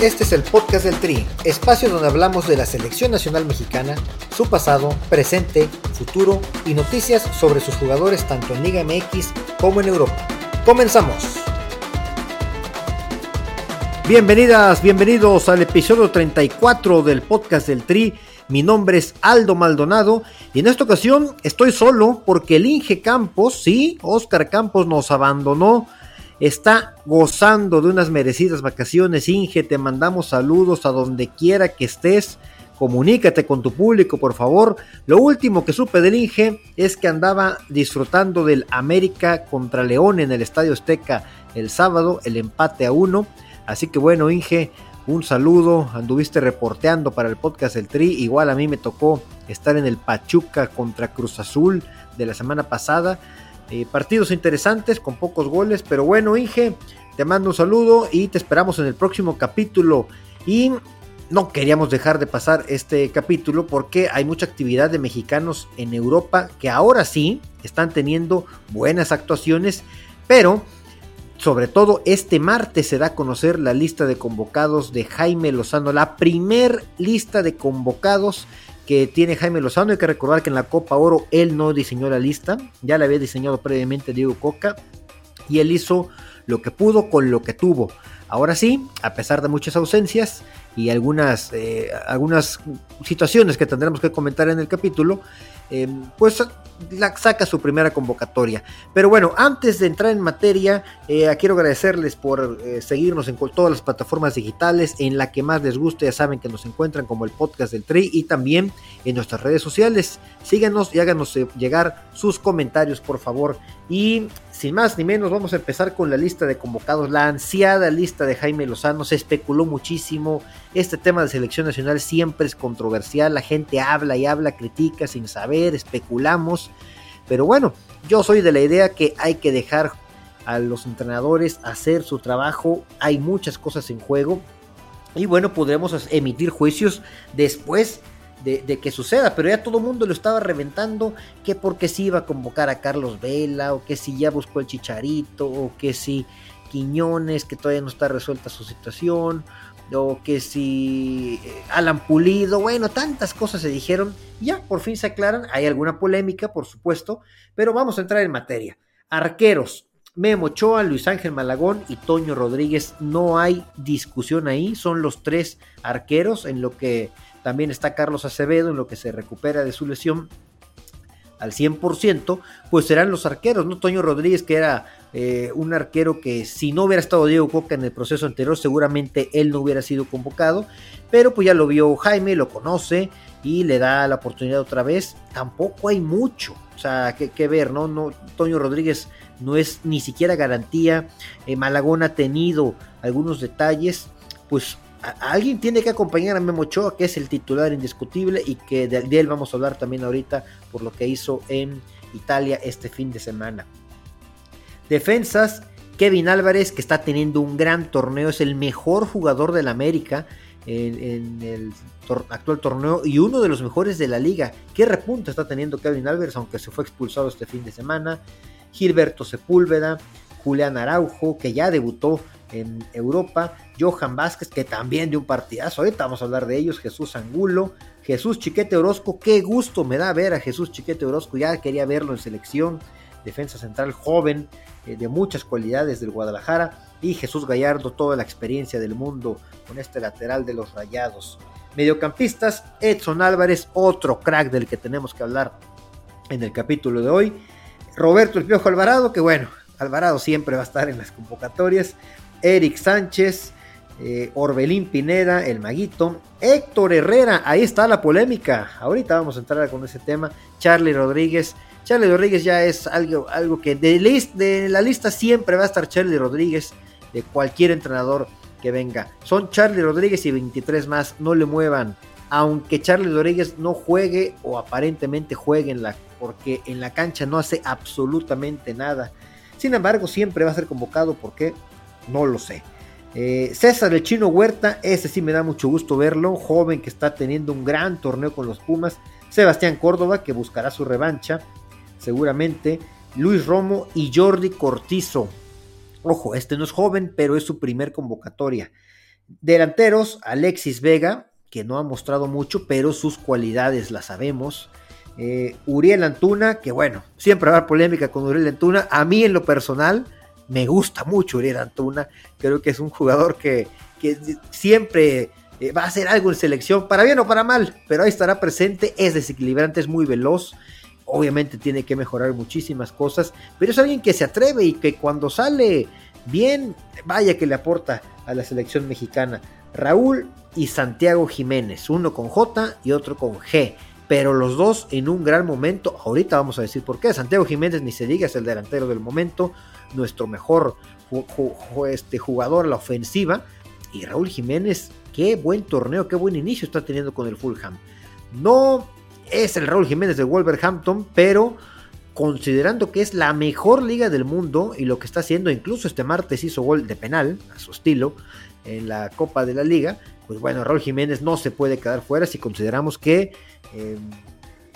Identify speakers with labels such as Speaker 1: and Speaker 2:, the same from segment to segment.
Speaker 1: Este es el podcast del Tri, espacio donde hablamos de la selección nacional mexicana, su pasado, presente, futuro y noticias sobre sus jugadores tanto en Liga MX como en Europa. Comenzamos. Bienvenidas, bienvenidos al episodio 34 del podcast del Tri. Mi nombre es Aldo Maldonado y en esta ocasión estoy solo porque el Inge Campos, sí, Oscar Campos nos abandonó está gozando de unas merecidas vacaciones. Inge, te mandamos saludos a donde quiera que estés. Comunícate con tu público, por favor. Lo último que supe del Inge es que andaba disfrutando del América contra León en el Estadio Azteca el sábado, el empate a uno. Así que bueno, Inge, un saludo. Anduviste reporteando para el podcast El Tri. Igual a mí me tocó estar en el Pachuca contra Cruz Azul de la semana pasada. Eh, partidos interesantes con pocos goles, pero bueno, Inge, te mando un saludo y te esperamos en el próximo capítulo. Y no queríamos dejar de pasar este capítulo porque hay mucha actividad de mexicanos en Europa que ahora sí están teniendo buenas actuaciones, pero sobre todo este martes se da a conocer la lista de convocados de Jaime Lozano, la primer lista de convocados que tiene Jaime Lozano. Hay que recordar que en la Copa Oro él no diseñó la lista, ya la había diseñado previamente Diego Coca y él hizo lo que pudo con lo que tuvo. Ahora sí, a pesar de muchas ausencias y algunas, eh, algunas situaciones que tendremos que comentar en el capítulo, eh, pues la saca su primera convocatoria. Pero bueno, antes de entrar en materia, eh, quiero agradecerles por eh, seguirnos en todas las plataformas digitales, en la que más les guste, ya saben que nos encuentran como el podcast del Tri y también en nuestras redes sociales. Síganos y háganos eh, llegar sus comentarios, por favor. Y sin más ni menos, vamos a empezar con la lista de convocados, la ansiada lista de Jaime Lozano. Se especuló muchísimo. Este tema de selección nacional siempre es controversial. La gente habla y habla, critica sin saber, especulamos. Pero bueno, yo soy de la idea que hay que dejar a los entrenadores hacer su trabajo. Hay muchas cosas en juego. Y bueno, podremos emitir juicios después de, que suceda, pero ya todo el mundo lo estaba reventando, que porque si iba a convocar a Carlos Vela, o que si ya buscó el Chicharito, o que si Quiñones, que todavía no está resuelta su situación, o que si eh, Alan Pulido, bueno, tantas cosas se dijeron, ya por fin se aclaran, hay alguna polémica, por supuesto, pero vamos a entrar en materia. Arqueros, Memo Ochoa, Luis Ángel Malagón y Toño Rodríguez, no hay discusión ahí, son los tres arqueros en lo que también está Carlos Acevedo en lo que se recupera de su lesión al 100%, pues serán los arqueros, ¿no? Toño Rodríguez, que era eh, un arquero que si no hubiera estado Diego Coca en el proceso anterior, seguramente él no hubiera sido convocado, pero pues ya lo vio Jaime, lo conoce y le da la oportunidad otra vez. Tampoco hay mucho, o sea, que, ver, ¿no? ¿no? Toño Rodríguez no es ni siquiera garantía, eh, Malagón ha tenido algunos detalles, pues alguien tiene que acompañar a Memo Ochoa, que es el titular indiscutible y que de, él vamos a hablar también ahorita por lo que hizo en Italia este fin de semana. Defensas, Kevin Álvarez, que está teniendo un gran torneo, es el mejor jugador del América en, el actual torneo y uno de los mejores de la liga. ¿Qué repunta está teniendo Kevin Álvarez, aunque se fue expulsado este fin de semana? Gilberto Sepúlveda, Julián Araujo, que ya debutó en Europa, Johan Vázquez, que también dio un partidazo, ahorita vamos a hablar de ellos, Jesús Angulo, Jesús Chiquete Orozco, qué gusto me da ver a Jesús Chiquete Orozco, ya quería verlo en selección, defensa central joven, eh, de muchas cualidades del Guadalajara, y Jesús Gallardo, toda la experiencia del mundo con este lateral de los Rayados. Mediocampistas, Edson Álvarez, otro crack del que tenemos que hablar en el capítulo de hoy. Roberto El Piojo Alvarado, que bueno, Alvarado siempre va a estar en las convocatorias. Eric Sánchez, eh, Orbelín Pineda, el Maguito, Héctor Herrera, ahí está la polémica. Ahorita vamos a entrar con ese tema. Charlie Rodríguez. Charlie Rodríguez ya es algo, algo que de, la lista siempre va a estar Charlie Rodríguez, de cualquier entrenador que venga. Son Charlie Rodríguez y 23 más, no le muevan. Aunque Charlie Rodríguez no juegue o aparentemente juegue en la, porque en la cancha no hace absolutamente nada. Sin embargo, siempre va a ser convocado porque no lo sé. Eh, César el Chino Huerta, ese sí me da mucho gusto verlo, joven que está teniendo un gran torneo con los Pumas. Sebastián Córdoba, que buscará su revancha, seguramente. Luis Romo y Jordi Cortizo. Ojo, este no es joven, pero es su primer convocatoria. Delanteros, Alexis Vega, que no ha mostrado mucho, pero sus cualidades las sabemos. Eh, Uriel Antuna, que bueno, siempre habrá polémica con Uriel Antuna. A mí en lo personal me gusta mucho Uriel Antuna. Creo que es un jugador que, que siempre eh, va a hacer algo en selección, para bien o para mal, pero ahí estará presente. Es desequilibrante, es muy veloz. Obviamente tiene que mejorar muchísimas cosas, pero es alguien que se atreve y que cuando sale bien, vaya que le aporta a la selección mexicana. Raúl y Santiago Jiménez, uno con J y otro con G, pero los dos en un gran momento. Ahorita vamos a decir por qué. Santiago Jiménez ni se diga, es el delantero del momento, nuestro mejor este, jugador a la ofensiva. Y Raúl Jiménez, qué buen torneo, qué buen inicio está teniendo con el Fulham. No es el Raúl Jiménez de Wolverhampton, pero considerando que es la mejor liga del mundo y lo que está haciendo, incluso este martes hizo gol de penal a su estilo en la Copa de la Liga, pues bueno, Raúl Jiménez no se puede quedar fuera si consideramos que em,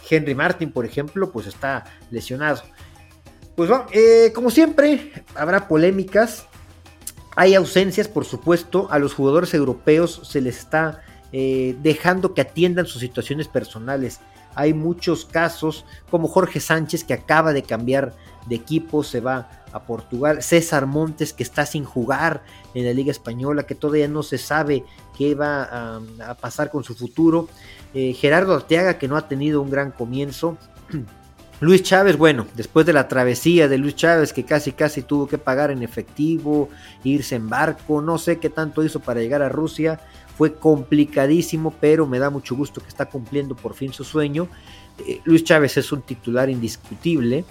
Speaker 1: Henry Martin, por ejemplo, pues está lesionado. Pues bueno, eh, como siempre, habrá polémicas, hay ausencias, por supuesto, a los jugadores europeos se les está eh, dejando que atiendan sus situaciones personales. Hay muchos casos, como Jorge Sánchez, que acaba de cambiar de equipo, se va a Portugal. César Montes, que está sin jugar en la Liga Española, que todavía no se sabe qué va a, pasar con su futuro. Eh, Gerardo Arteaga, que no ha tenido un gran comienzo. Luis Chávez, bueno, después de la travesía de Luis Chávez, que casi casi tuvo que pagar en efectivo, irse en barco, no sé qué tanto hizo para llegar a Rusia, fue complicadísimo, pero me da mucho gusto que está cumpliendo por fin su sueño. Eh, Luis Chávez es un titular indiscutible.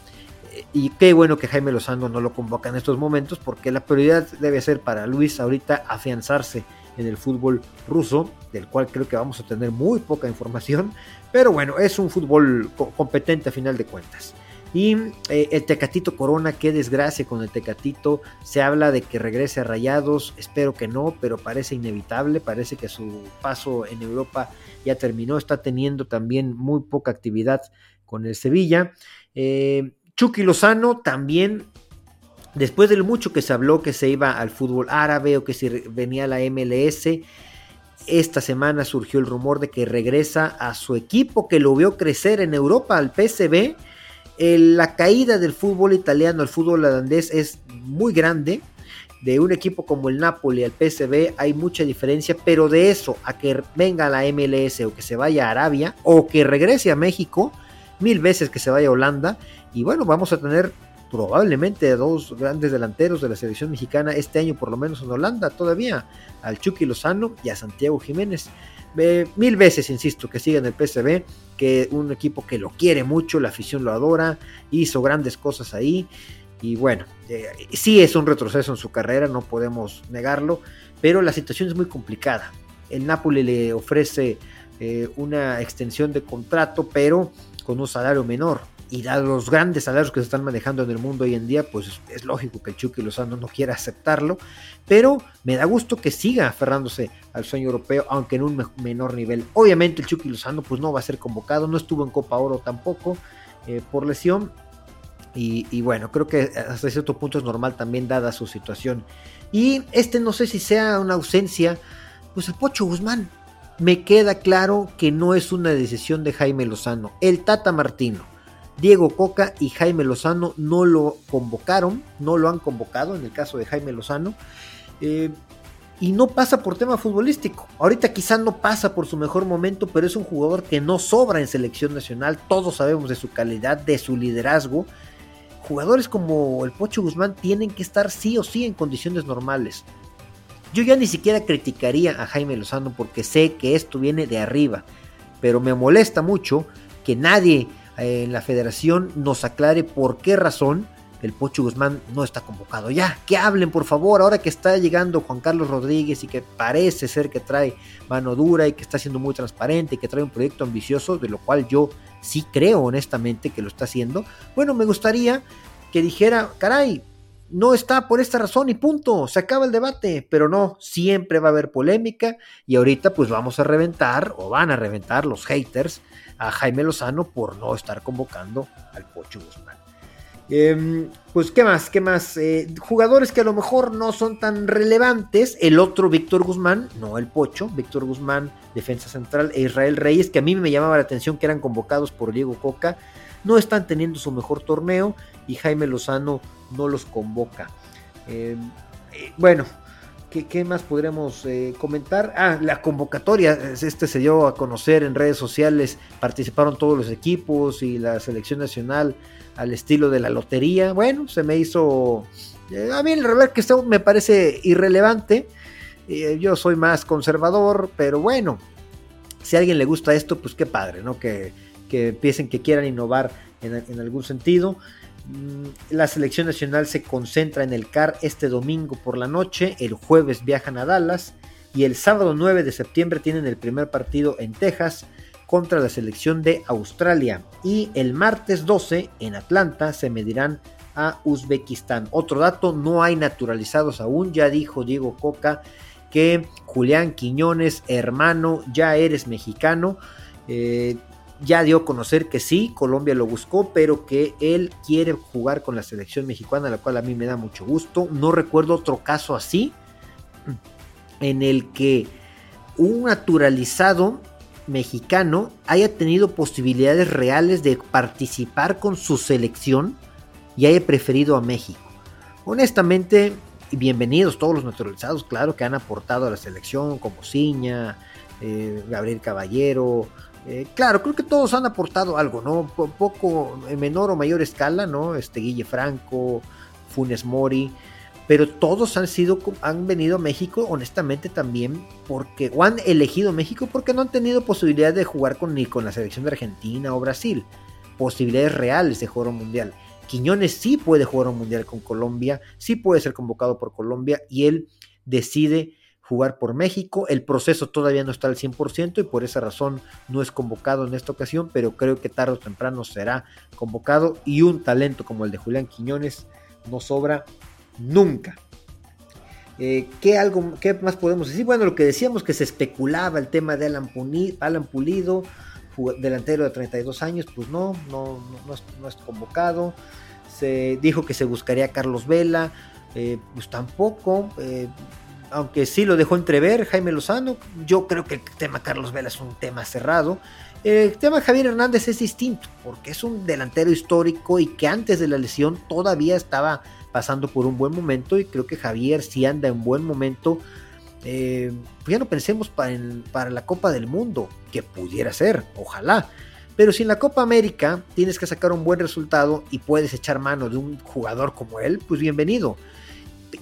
Speaker 1: Eh, y qué bueno que Jaime Lozano no lo convoca en estos momentos, porque la prioridad debe ser para Luis ahorita afianzarse en el fútbol ruso, del cual creo que vamos a tener muy poca información, pero bueno, es un fútbol competente a final de cuentas. Y eh, el Tecatito Corona, qué desgracia con el Tecatito. Se habla de que regrese a Rayados, espero que no, pero parece inevitable. Parece que su paso en Europa ya terminó. Está teniendo también muy poca actividad con el Sevilla. Eh, Chucky Lozano también, después de mucho que se habló que se iba al fútbol árabe o que si venía a la MLS. Esta semana surgió el rumor de que regresa a su equipo que lo vio crecer en Europa, al PSV la caída del fútbol italiano al fútbol holandés es muy grande. De un equipo como el Napoli al PSV hay mucha diferencia, pero de eso a que venga a la MLS o que se vaya a Arabia o que regrese a México, mil veces que se vaya a Holanda. Y bueno, vamos a tener probablemente dos grandes delanteros de la selección mexicana este año, por lo menos en Holanda todavía, al Chucky Lozano y a Santiago Jiménez mil veces, insisto, que siga en el PSV, que un equipo que lo quiere mucho, la afición lo adora, hizo grandes cosas ahí. Y bueno, eh, sí es un retroceso en su carrera, no podemos negarlo, pero la situación es muy complicada. El Napoli le ofrece eh, una extensión de contrato, pero con un salario menor y dado los grandes salarios que se están manejando en el mundo hoy en día, pues es lógico que el Chucky Lozano no quiera aceptarlo, pero me da gusto que siga aferrándose al sueño europeo, aunque en un menor nivel. Obviamente el Chucky Lozano pues no va a ser convocado, no estuvo en Copa Oro tampoco eh, por lesión, y, bueno, creo que hasta cierto punto es normal también dada su situación. Y este no sé si sea una ausencia, pues el Pocho Guzmán. Me queda claro que no es una decisión de Jaime Lozano. El Tata Martino Diego Coca y Jaime Lozano no lo convocaron, no lo han convocado en el caso de Jaime Lozano. Eh, y no pasa por tema futbolístico. Ahorita quizá no pasa por su mejor momento, pero es un jugador que no sobra en selección nacional. Todos sabemos de su calidad, de su liderazgo. Jugadores como el Pocho Guzmán tienen que estar sí o sí en condiciones normales. Yo ya ni siquiera criticaría a Jaime Lozano porque sé que esto viene de arriba, pero me molesta mucho que nadie en la federación nos aclare por qué razón el Pocho Guzmán no está convocado. Ya, que hablen por favor, ahora que está llegando Juan Carlos Rodríguez y que parece ser que trae mano dura y que está siendo muy transparente y que trae un proyecto ambicioso, de lo cual yo sí creo honestamente que lo está haciendo. Bueno, me gustaría que dijera, caray, no está por esta razón y punto, se acaba el debate, pero no, siempre va a haber polémica y ahorita pues vamos a reventar o van a reventar los haters a Jaime Lozano por no estar convocando al Pocho Guzmán. Em, pues, ¿qué más? ¿Qué más? Eh, jugadores que a lo mejor no son tan relevantes. El otro, Víctor Guzmán, no el Pocho, Víctor Guzmán, defensa central, e Israel Reyes, que a mí me llamaba la atención que eran convocados por Diego Coca, no están teniendo su mejor torneo y Jaime Lozano no los convoca. Em, eh, bueno, ¿Qué, más podremos eh, comentar? Ah, la convocatoria, este se dio a conocer en redes sociales, participaron todos los equipos y la selección nacional al estilo de la lotería. Bueno, se me hizo, eh, a mí el revés que esto me parece irrelevante, eh, yo soy más conservador, pero bueno, si a alguien le gusta esto, pues qué padre, ¿no? Que, que empiecen, que quieran innovar en algún sentido. Mm, la selección nacional se concentra en el CAR este domingo por la noche, el jueves viajan a Dallas y el sábado 9 de septiembre tienen el primer partido en Texas contra la selección de Australia y el martes 12 en Atlanta se medirán a Uzbekistán. Otro dato, no hay naturalizados aún, ya dijo Diego Coca que Julián Quiñones, hermano, ya eres mexicano. Eh, ya dio a conocer que sí, Colombia lo buscó, pero que él quiere jugar con la selección mexicana, la cual a mí me da mucho gusto. No recuerdo otro caso así, en el que un naturalizado mexicano haya tenido posibilidades reales de participar con su selección y haya preferido a México. Honestamente, bienvenidos todos los naturalizados, claro que han aportado a la selección, como Ciña, eh, Gabriel Caballero, eh, claro, creo que todos han aportado algo, ¿no? poco, en menor o mayor escala, ¿no? Este Guille Franco, Funes Mori, pero todos han sido, han venido a México, honestamente también, porque, o han elegido México porque no han tenido posibilidad de jugar con, ni con la selección de Argentina o Brasil, posibilidades reales de jugar un mundial. Quiñones sí puede jugar un mundial con Colombia, sí puede ser convocado por Colombia y él decide jugar por México. El proceso todavía no está al 100% y por esa razón no es convocado en esta ocasión, pero creo que tarde o temprano será convocado y un talento como el de Julián Quiñones no sobra nunca. Eh, ¿qué, algo, ¿Qué más podemos decir? Bueno, lo que decíamos que se especulaba el tema de Alan, Pulido, delantero de 32 años, pues no, no, no, es, convocado. Se dijo que se buscaría a Carlos Vela, eh, pues tampoco. Eh, aunque sí lo dejó entrever Jaime Lozano, yo creo que el tema Carlos Vela es un tema cerrado. El tema Javier Hernández es distinto, porque es un delantero histórico y que antes de la lesión todavía estaba pasando por un buen momento y creo que Javier si anda en buen momento. Eh, ya no pensemos para, para la Copa del Mundo, que pudiera ser, ojalá. Pero si en la Copa América tienes que sacar un buen resultado y puedes echar mano de un jugador como él, pues bienvenido.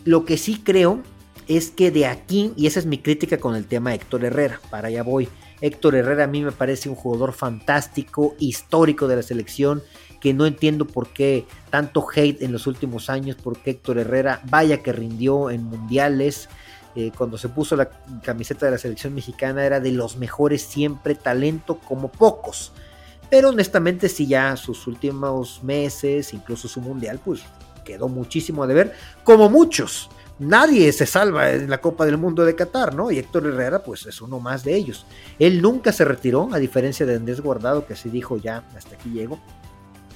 Speaker 1: Lo que sí creo es que de aquí, y esa es mi crítica con el tema Héctor Herrera, para allá voy. Héctor Herrera a mí me parece un jugador fantástico, histórico de la selección, que no entiendo por qué tanto hate en los últimos años, porque Héctor Herrera vaya que rindió en mundiales. Eh, cuando se puso la camiseta de la selección mexicana era de los mejores siempre, talento como pocos. Pero honestamente si ya sus últimos meses, incluso su mundial, pues quedó muchísimo a deber, como muchos nadie se salva en la Copa del Mundo de Qatar, ¿no? Y Héctor Herrera, pues es uno más de ellos. Él nunca se retiró, a diferencia de Andrés Guardado, que así dijo ya, hasta aquí llego.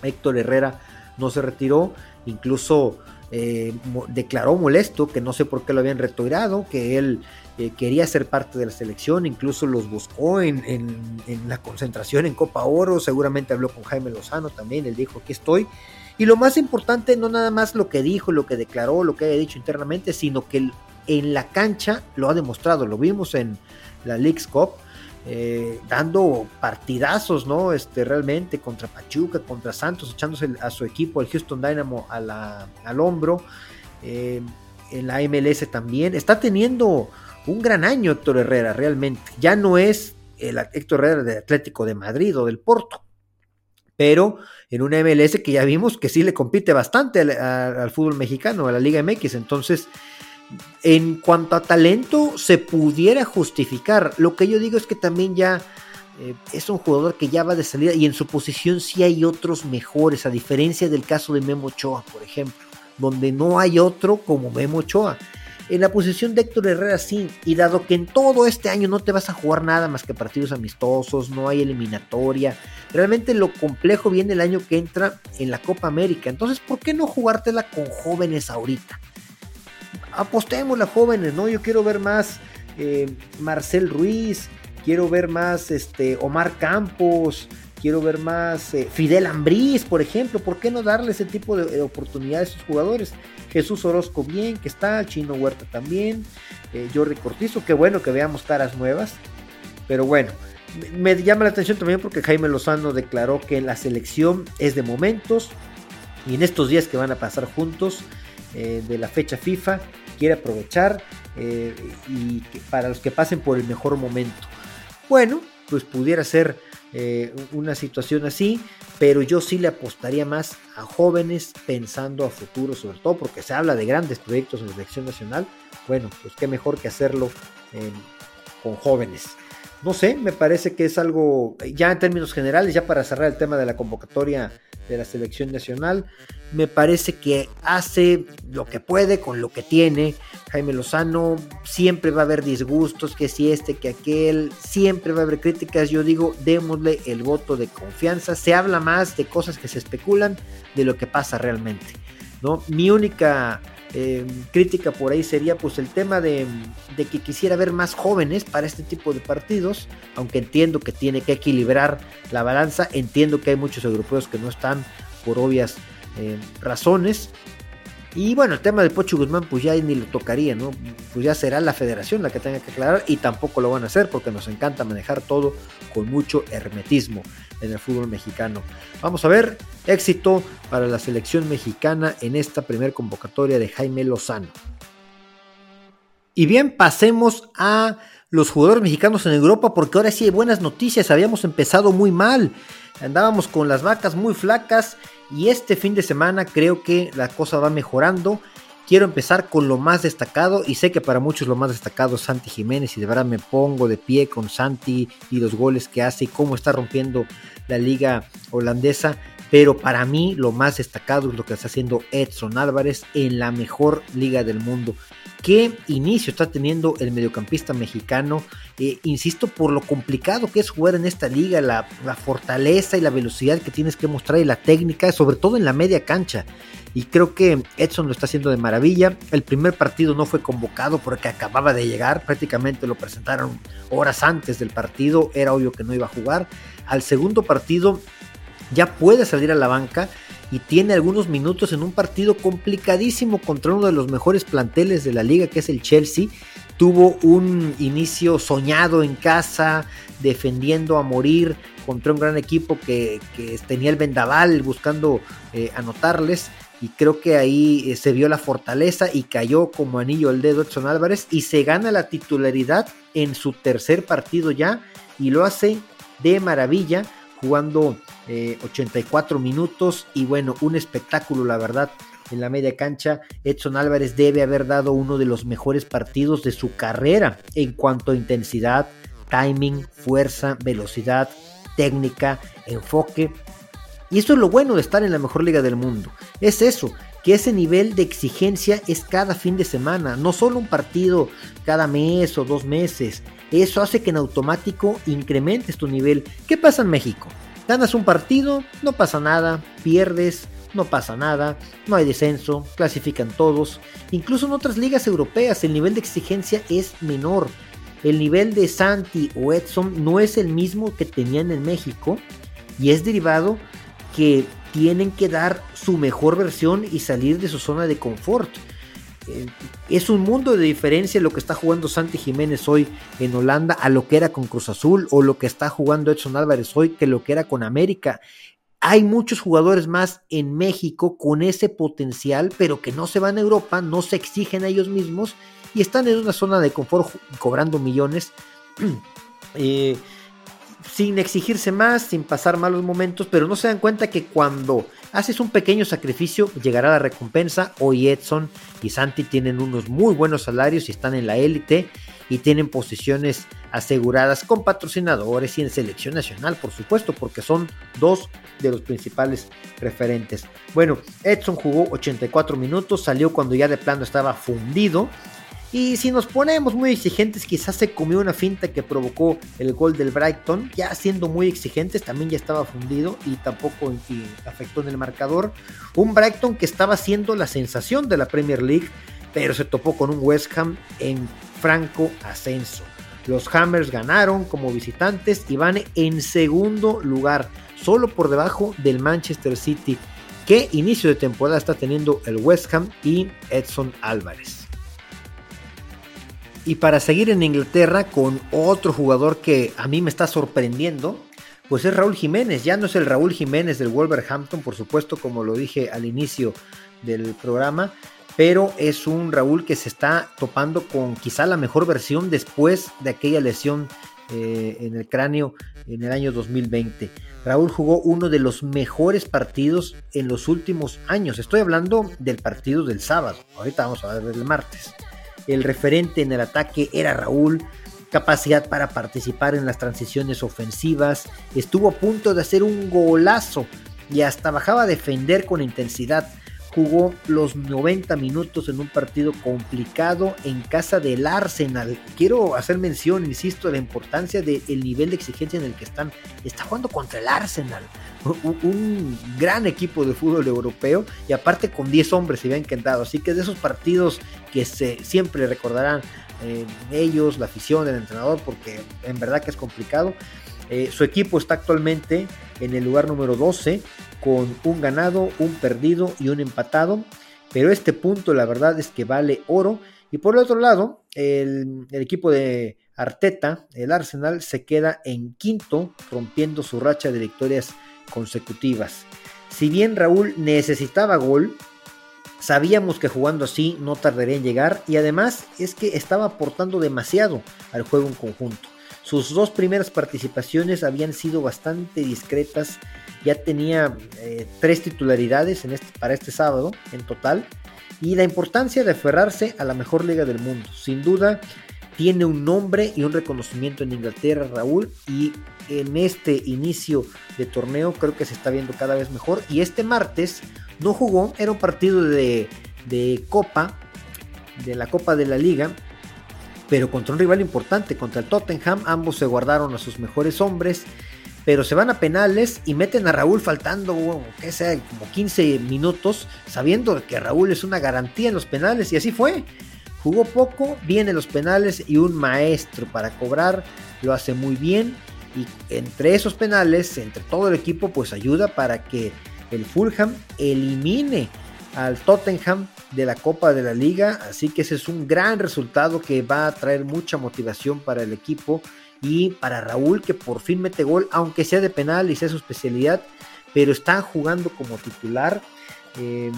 Speaker 1: Héctor Herrera no se retiró, incluso eh, declaró molesto, que no sé por qué lo habían retirado, que él eh, quería ser parte de la selección, incluso los buscó en, en la concentración en Copa Oro, seguramente habló con Jaime Lozano también, él dijo, aquí estoy. Y lo más importante, no nada más lo que dijo, lo que declaró, lo que haya dicho internamente, sino que en la cancha lo ha demostrado. Lo vimos en la League's Cup, eh, dando partidazos, ¿no? Este, realmente contra Pachuca, contra Santos, echándose a su equipo, el Houston Dynamo, al hombro. Eh, en la MLS también. Está teniendo un gran año Héctor Herrera, realmente. Ya no es el Héctor Herrera de Atlético de Madrid o del Porto pero en una MLS que ya vimos que sí le compite bastante al, fútbol mexicano, a la Liga MX. Entonces, en cuanto a talento, se pudiera justificar. Lo que yo digo es que también ya eh, es un jugador que ya va de salida y en su posición sí hay otros mejores, a diferencia del caso de Memo Ochoa, por ejemplo, donde no hay otro como Memo Ochoa. En la posición de Héctor Herrera sí, y dado que en todo este año no te vas a jugar nada más que partidos amistosos, no hay eliminatoria, realmente lo complejo viene el año que entra en la Copa América. Entonces, ¿por qué no jugártela con jóvenes ahorita? Apostemos a jóvenes, ¿no? Yo quiero ver más eh, Marcel Ruiz, quiero ver más este, Omar Campos, quiero ver más eh, Fidel Ambriz, por ejemplo. ¿Por qué no darle ese tipo de, oportunidades a esos jugadores? Jesús Orozco bien, que está, Chino Huerta también, eh, Jordi Cortizo, qué bueno que veamos caras nuevas. Pero bueno, me llama la atención también porque Jaime Lozano declaró que la selección es de momentos y en estos días que van a pasar juntos eh, de la fecha FIFA quiere aprovechar y para los que pasen por el mejor momento. Bueno, pues pudiera ser eh, una situación así, pero yo sí le apostaría más a jóvenes pensando a futuro, sobre todo porque se habla de grandes proyectos en la selección nacional. Bueno, pues qué mejor que hacerlo con jóvenes. No sé, me parece que es algo, ya en términos generales, ya para cerrar el tema de la convocatoria de la selección nacional. Me parece que hace lo que puede con lo que tiene. Jaime Lozano siempre va a haber disgustos, que si este, que aquel, siempre va a haber críticas. Yo digo, démosle el voto de confianza. Se habla más de cosas que se especulan de lo que pasa realmente. ¿no? Mi única eh, crítica por ahí sería pues el tema de, que quisiera ver más jóvenes para este tipo de partidos, aunque entiendo que tiene que equilibrar la balanza, entiendo que hay muchos europeos que no están por obvias eh, razones, y bueno, el tema del Pocho Guzmán, pues ya ni lo tocaría, ¿no? Pues ya será la federación la que tenga que aclarar y tampoco lo van a hacer porque nos encanta manejar todo con mucho hermetismo en el fútbol mexicano. Vamos a ver, éxito para la selección mexicana en esta primer convocatoria de Jaime Lozano. Y bien, pasemos a los jugadores mexicanos en Europa porque ahora sí hay buenas noticias, habíamos empezado muy mal, andábamos con las vacas muy flacas y este fin de semana creo que la cosa va mejorando. Quiero empezar con lo más destacado y sé que para muchos lo más destacado es Santi Jiménez y de verdad me pongo de pie con Santi y los goles que hace y cómo está rompiendo la liga holandesa. Pero para mí lo más destacado es lo que está haciendo Edson Álvarez en la mejor liga del mundo qué inicio está teniendo el mediocampista mexicano. Eh, insisto, por lo complicado que es jugar en esta liga, la, fortaleza y la velocidad que tienes que mostrar y la técnica, sobre todo en la media cancha. Y creo que Edson lo está haciendo de maravilla. El primer partido no fue convocado porque acababa de llegar, prácticamente lo presentaron horas antes del partido, era obvio que no iba a jugar. Al segundo partido ya puede salir a la banca y tiene algunos minutos en un partido complicadísimo contra uno de los mejores planteles de la liga, que es el Chelsea. Tuvo un inicio soñado en casa, defendiendo a morir contra un gran equipo que, tenía el vendaval buscando eh, anotarles. Y creo que ahí eh, se vio la fortaleza y cayó como anillo al dedo Edson Álvarez y se gana la titularidad en su tercer partido ya y lo hace de maravilla jugando 84 eh, minutos y bueno, un espectáculo la verdad en la media cancha. Edson Álvarez debe haber dado uno de los mejores partidos de su carrera en cuanto a intensidad, timing, fuerza, velocidad, técnica, enfoque. Y eso es lo bueno de estar en la mejor liga del mundo. Es eso, que ese nivel de exigencia es cada fin de semana, no solo un partido cada mes o dos meses. Eso hace que en automático incrementes tu nivel. ¿Qué pasa en México? Ganas un partido, no pasa nada, pierdes, no pasa nada, no hay descenso, clasifican todos. Incluso en otras ligas europeas el nivel de exigencia es menor. El nivel de Santi o Edson no es el mismo que tenían en México y es derivado que tienen que dar su mejor versión y salir de su zona de confort. Eh, es un mundo de diferencia lo que está jugando Santi Jiménez hoy en Holanda a lo que era con Cruz Azul o lo que está jugando Edson Álvarez hoy que lo que era con América. Hay muchos jugadores más en México con ese potencial, pero que no se van a Europa, no se exigen a ellos mismos y están en una zona de confort cobrando millones. Eh, sin exigirse más, sin pasar malos momentos, pero no se dan cuenta que cuando haces un pequeño sacrificio llegará la recompensa. Hoy Edson y Santi tienen unos muy buenos salarios y están en la élite y tienen posiciones aseguradas con patrocinadores y en selección nacional, por supuesto, porque son dos de los principales referentes. Bueno, Edson jugó 84 minutos, salió cuando ya de plano estaba fundido Y si nos ponemos muy exigentes, quizás se comió una finta que provocó el gol del Brighton. Ya siendo muy exigentes, también ya estaba fundido y tampoco afectó en el marcador. Un Brighton que estaba siendo la sensación de la Premier League, pero se topó con un West Ham en franco ascenso. Los Hammers ganaron como visitantes y van en segundo lugar, solo por debajo del Manchester City, que inicio de temporada está teniendo el West Ham y Edson Álvarez. Y para seguir en Inglaterra con otro jugador que a mí me está sorprendiendo, pues es Raúl Jiménez. Ya no es el Raúl Jiménez del Wolverhampton, por supuesto, como lo dije al inicio del programa, pero es un Raúl que se está topando con quizá la mejor versión después de aquella lesión eh, en el cráneo en el año 2020. Raúl jugó uno de los mejores partidos en los últimos años. Estoy hablando del partido del sábado. Ahorita vamos a ver del martes el referente en el ataque era Raúl, capacidad para participar en las transiciones ofensivas, estuvo a punto de hacer un golazo y hasta bajaba a defender con intensidad. Jugó los 90 minutos en un partido complicado en casa del Arsenal. Quiero hacer mención, insisto, de la importancia del nivel de exigencia en el que están. Está jugando contra el Arsenal, un, gran equipo de fútbol europeo y aparte con 10 hombres se habían quedado. Así que de esos partidos que se, siempre recordarán eh, ellos, la afición, el entrenador, porque en verdad que es complicado. Eh, su equipo está actualmente en el lugar número 12 con un ganado, un perdido y un empatado. Pero este punto la verdad es que vale oro. Y por el otro lado, el, el equipo de Arteta, el Arsenal, se queda en quinto, rompiendo su racha de victorias consecutivas. Si bien Raúl necesitaba gol, sabíamos que jugando así no tardaría en llegar y además es que estaba aportando demasiado al juego en conjunto. Sus dos primeras participaciones habían sido bastante discretas, ya tenía eh, tres titularidades este, para este sábado en total y la importancia de aferrarse a la mejor liga del mundo. Sin duda, tiene un nombre y un reconocimiento en Inglaterra, Raúl, y en este inicio de torneo creo que se está viendo cada vez mejor. Y este martes no jugó, era un partido de, de Copa, de la Copa de la Liga, pero contra un rival importante, contra el Tottenham, ambos se guardaron a sus mejores hombres. Pero se van a penales y meten a Raúl faltando, que sea, como 15 minutos, sabiendo que Raúl es una garantía en los penales, y así fue. Jugó poco, vienen los penales y un maestro para cobrar, lo hace muy bien y entre esos penales, entre todo el equipo, pues ayuda para que el Fulham elimine al Tottenham de la Copa de la Liga, así que ese es un gran resultado que va a traer mucha motivación para el equipo y para Raúl que por fin mete gol, aunque sea de penal y sea su especialidad, pero está jugando como titular. Eh,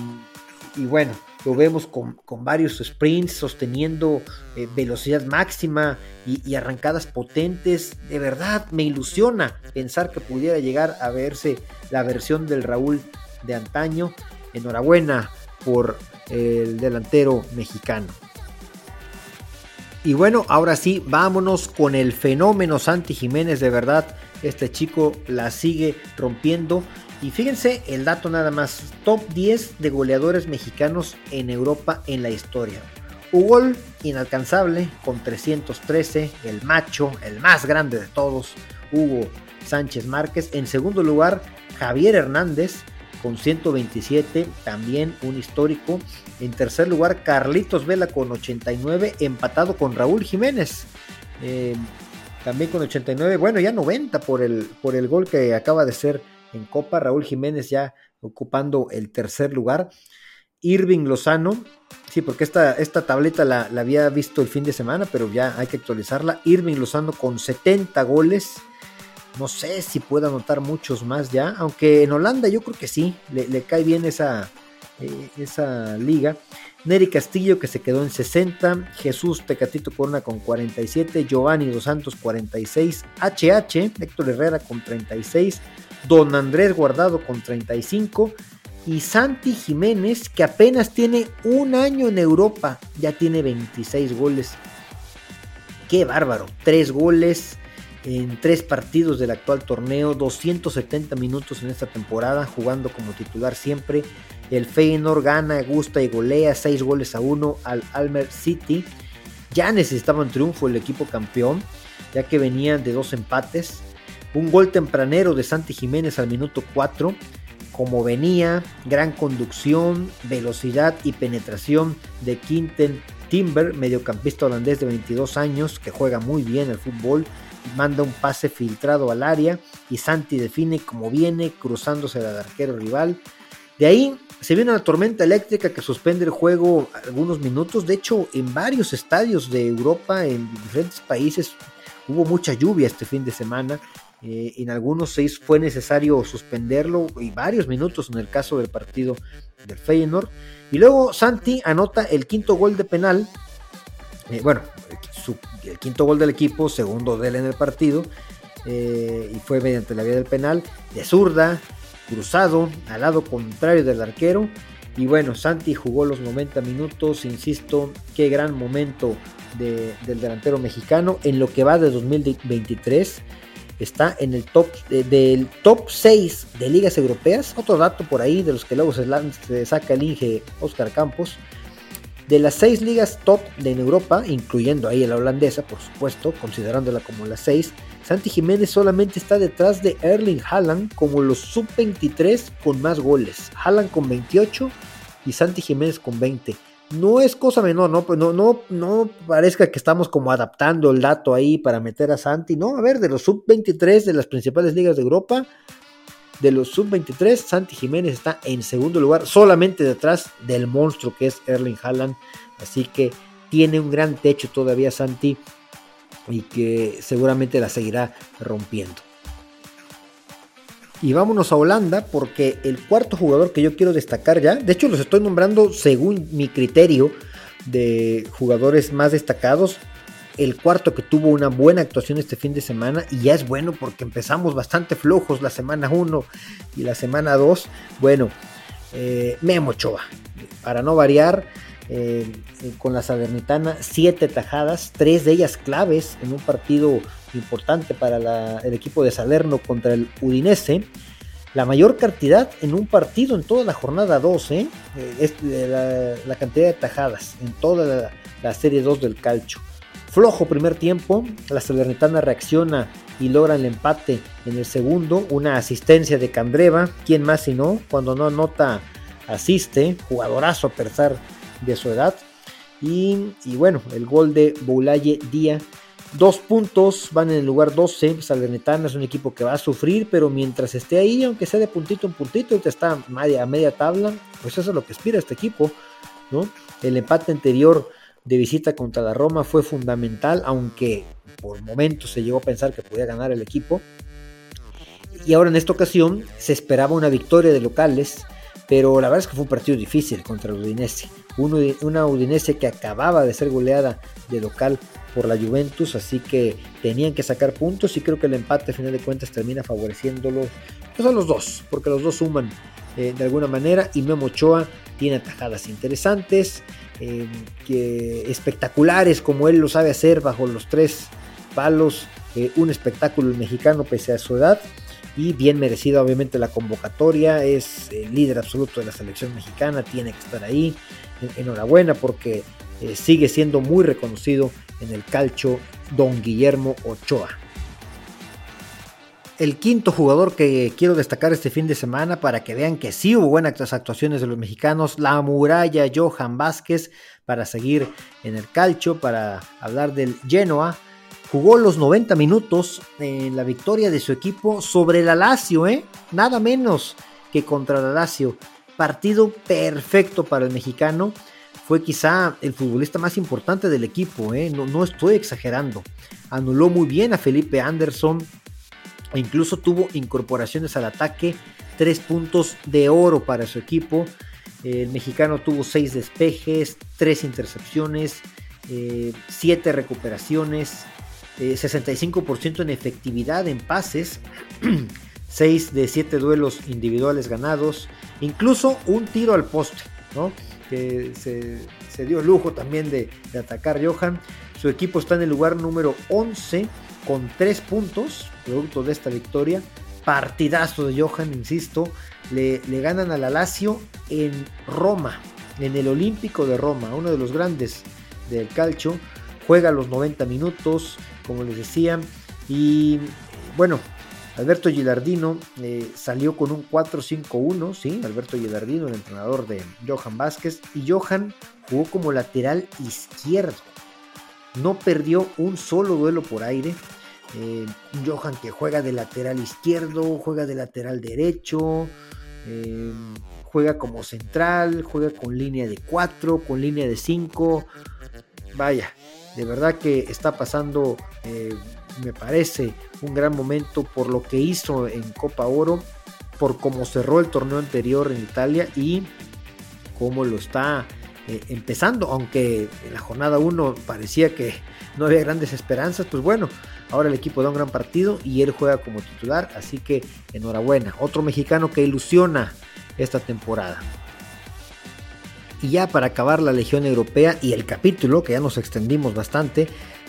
Speaker 1: y bueno, lo vemos con, varios sprints, sosteniendo eh, velocidad máxima y, arrancadas potentes. De verdad me ilusiona pensar que pudiera llegar a verse la versión del Raúl de antaño. Enhorabuena por el delantero mexicano. Y bueno, ahora sí, vámonos con el fenómeno Santi Jiménez. De verdad, este chico la sigue rompiendo. Y fíjense el dato nada más, top 10 de goleadores mexicanos en Europa en la historia. Hugo inalcanzable con 313, el macho, el más grande de todos, Hugo Sánchez Márquez. En segundo lugar, Javier Hernández con 127, también un histórico. En tercer lugar, Carlitos Vela con 89, empatado con Raúl Jiménez. Eh, también con 89, bueno, ya 90 por el, por el gol que acaba de ser en Copa, Raúl Jiménez ya ocupando el tercer lugar. Irving Lozano, sí, porque esta, esta tableta la, había visto el fin de semana, pero ya hay que actualizarla. Irving Lozano con 70 goles. No sé si pueda anotar muchos más ya, aunque en Holanda yo creo que sí, le, cae bien esa, eh, esa liga. Neri Castillo que se quedó en 60, Jesús Tecatito Corona con 47, Giovanni Dos Santos 46, HH, Héctor Herrera con 36, Don Andrés Guardado con 35 y Santi Jiménez que apenas tiene un año en Europa, ya tiene 26 goles. Qué bárbaro, 3 goles en 3 partidos del actual torneo, 270 minutos en esta temporada, jugando como titular siempre. El Feyenoord gana, gusta y golea 6 goles a 1 al Almer City. Ya necesitaba un triunfo el equipo campeón, ya que venían de dos empates. Un gol tempranero de Santi Jiménez al minuto 4. Como venía, gran conducción, velocidad y penetración de Quinten Timber, mediocampista holandés de 22 años, que juega muy bien el fútbol, manda un pase filtrado al área y Santi define como viene, cruzándose al arquero rival. De ahí se viene una tormenta eléctrica que suspende el juego algunos minutos. De hecho, en varios estadios de Europa, en diferentes países, hubo mucha lluvia este fin de semana. Eh, en algunos seis fue necesario suspenderlo y varios minutos en el caso del partido del Feyenoord. Y luego Santi anota el quinto gol de penal. Eh, bueno, el quinto gol del equipo, segundo de él en el partido. Eh, y fue mediante la vía del penal, de zurda, cruzado, al lado contrario del arquero. Y bueno, Santi jugó los 90 minutos, insisto, qué gran momento del delantero mexicano en lo que va de 2023. Está en el top del top 6 de ligas europeas. Otro dato por ahí de los que luego se, saca el Inge Oscar Campos. De las seis ligas top de en Europa, incluyendo ahí la holandesa, por supuesto, considerándola como la 6, Santi Jiménez solamente está detrás de Erling Haaland como los sub-23 con más goles. Haaland con 28 y Santi Jiménez con 20. No es cosa menor, ¿no? Pues no, no, no parezca que estamos como adaptando el dato ahí para meter a Santi. No, a ver, de los sub-23 de las principales ligas de Europa, de los sub-23, Santi Jiménez está en segundo lugar, solamente detrás del monstruo que es Erling Haaland. Así que tiene un gran techo todavía Santi y que seguramente la seguirá rompiendo. Y vámonos a Holanda porque el cuarto jugador que yo quiero destacar ya, de hecho los estoy nombrando según mi criterio de jugadores más destacados. El cuarto que tuvo una buena actuación este fin de semana y ya es bueno porque empezamos bastante flojos la semana 1 y la semana 2. Bueno, eh, Memo Ochoa, para no variar, eh, con la Salernitana, siete tajadas, tres de ellas claves en un partido importante para el equipo de Salerno contra el Udinese. La mayor cantidad en un partido en toda la jornada 12 ¿eh? es la, cantidad de tajadas en toda la, serie 2 del calcho. Flojo primer tiempo, la Salernitana reacciona y logra el empate en el segundo. Una asistencia de Candreva, quien más si no, cuando no anota, asiste. Jugadorazo a pesar de su edad. Y, bueno, el gol de Boulaye Díaz. Dos puntos, van en el lugar 12. Salernitana es un equipo que va a sufrir, pero mientras esté ahí, aunque sea de puntito en puntito, está a media, a media tabla, pues eso es lo que aspira este equipo. ¿no? El empate anterior de visita contra la Roma fue fundamental, aunque por momentos se llegó a pensar que podía ganar el equipo. Y ahora en esta ocasión se esperaba una victoria de locales pero la verdad es que fue un partido difícil contra el Udinese. una Udinese que acababa de ser goleada de local por la Juventus, así que tenían que sacar puntos y creo que el empate a final de cuentas termina favoreciéndolos pues a los dos, porque los dos suman eh, de alguna manera y Memo Ochoa tiene atajadas interesantes, eh, espectaculares como él lo sabe hacer bajo los tres palos, eh, un espectáculo mexicano pese a su edad y bien merecida obviamente la convocatoria, es el líder absoluto de la selección mexicana, tiene que estar ahí. Enhorabuena porque eh, sigue siendo muy reconocido en el calcho don Guillermo Ochoa. El quinto jugador que quiero destacar este fin de semana para que vean que sí hubo buenas actuaciones de los mexicanos, la muralla Johan Vázquez, para seguir en el calcho, para hablar del Genoa, Jugó los 90 minutos en la victoria de su equipo sobre el Lazio, ¿eh? nada menos que contra el Lazio. Partido perfecto para el mexicano. Fue quizá el futbolista más importante del equipo, ¿eh? no, no estoy exagerando. Anuló muy bien a Felipe Anderson e incluso tuvo incorporaciones al ataque. Tres puntos de oro para su equipo. El mexicano tuvo seis despejes, tres intercepciones, eh, siete recuperaciones, 65% eh, en efectividad en pases, 6 de 7 duelos individuales ganados, incluso un tiro al poste, ¿no? Que se, dio lujo también de, atacar Johan. Su equipo está en el lugar número 11 con 3 puntos, producto de esta victoria. Partidazo de Johan, insisto, le, le ganan a la Lazio en Roma, en el Olímpico de Roma, uno de los grandes del calcio juega los 90 minutos, como les decía, y bueno, Alberto Gilardino eh, salió con un 4-5-1, ¿sí? Alberto Gilardino, el entrenador de Johan Vázquez, y Johan jugó como lateral izquierdo. No perdió un solo duelo por aire. Eh, Johan que juega de lateral izquierdo, juega de lateral derecho, eh, juega como central, juega con línea de 4, con línea de 5. Vaya, de verdad que está pasando me parece un gran momento por lo que hizo en Copa Oro, por cómo cerró el torneo anterior en Italia y cómo lo está eh, empezando, aunque en la jornada 1 parecía que no había grandes esperanzas, pues bueno, ahora el equipo da un gran partido y él juega como titular, así que enhorabuena, otro mexicano que ilusiona esta temporada. Y ya para acabar la Legión Europea y el capítulo, que ya nos extendimos bastante,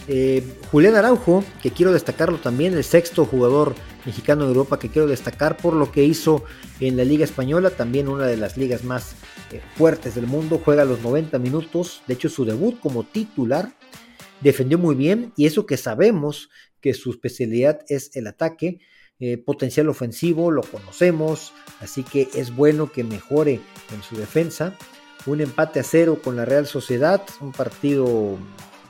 Speaker 1: eh, Julián Araujo, que quiero destacarlo también, el sexto jugador mexicano de Europa que quiero destacar por lo que hizo en la Liga Española, también una de las ligas más eh, fuertes del mundo, juega los 90 minutos, de hecho su debut como titular, defendió muy bien y eso que sabemos que su especialidad es el ataque, eh, potencial ofensivo, lo conocemos, así que es bueno que mejore en su defensa. Un empate a cero con la Real Sociedad, un partido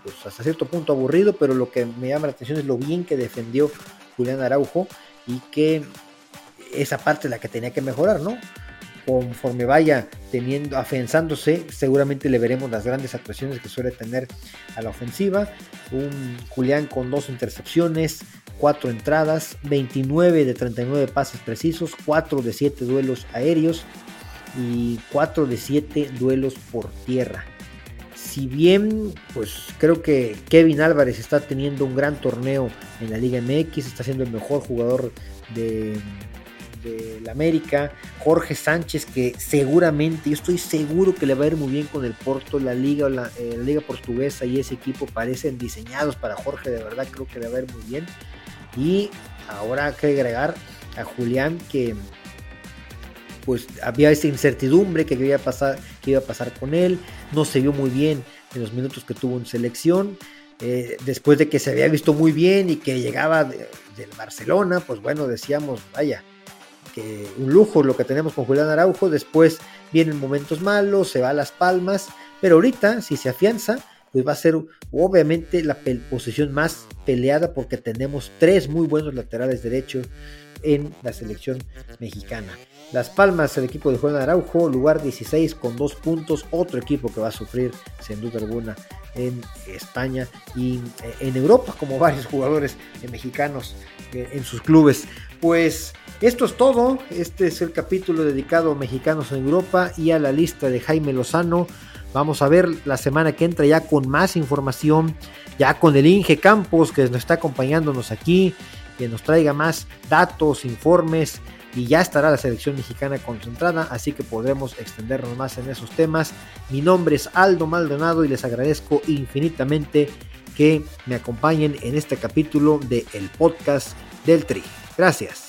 Speaker 1: pues, hasta cierto punto aburrido, pero lo que me llama la atención es lo bien que defendió Julián Araujo y que esa parte es la que tenía que mejorar, ¿no? Conforme vaya teniendo, afianzándose, seguramente le veremos las grandes actuaciones que suele tener a la ofensiva. Un Julián con dos intercepciones, cuatro entradas, 29 de 39 pases precisos, 4 de 7 duelos aéreos y 4 de 7 duelos por tierra si bien pues creo que Kevin Álvarez está teniendo un gran torneo en la Liga MX, está siendo el mejor jugador de, la América, Jorge Sánchez que seguramente, yo estoy seguro que le va a ir muy bien con el Porto, la liga, la, eh, la liga portuguesa y ese equipo parecen diseñados para Jorge, de verdad creo que le va a ir muy bien. Y ahora hay que agregar a Julián que pues había esa incertidumbre que iba a pasar, que iba a pasar con él, no se vio muy bien en los minutos que tuvo en selección, eh, después de que se había visto muy bien y que llegaba del Barcelona, pues bueno, decíamos, vaya, que un lujo lo que tenemos con Julián Araujo, después vienen momentos malos, se va a las palmas, pero ahorita si se afianza, pues va a ser obviamente la posición más peleada porque tenemos tres muy buenos laterales derechos en la selección mexicana. Las Palmas, el equipo de Juan Araujo, lugar 16 con dos puntos, otro equipo que va a sufrir sin duda alguna en España y eh, en Europa, como varios jugadores mexicanos eh, en sus clubes. Pues esto es todo, este es el capítulo dedicado a mexicanos en Europa y a la lista de Jaime Lozano. Vamos a ver la semana que entra ya con más información, ya con el Inge Campos que nos está acompañándonos aquí, que nos traiga más datos, informes y ya estará la selección mexicana concentrada, así que podremos extendernos más en esos temas. Mi nombre es Aldo Maldonado y les agradezco infinitamente que me acompañen en este capítulo de el podcast del Tri. Gracias.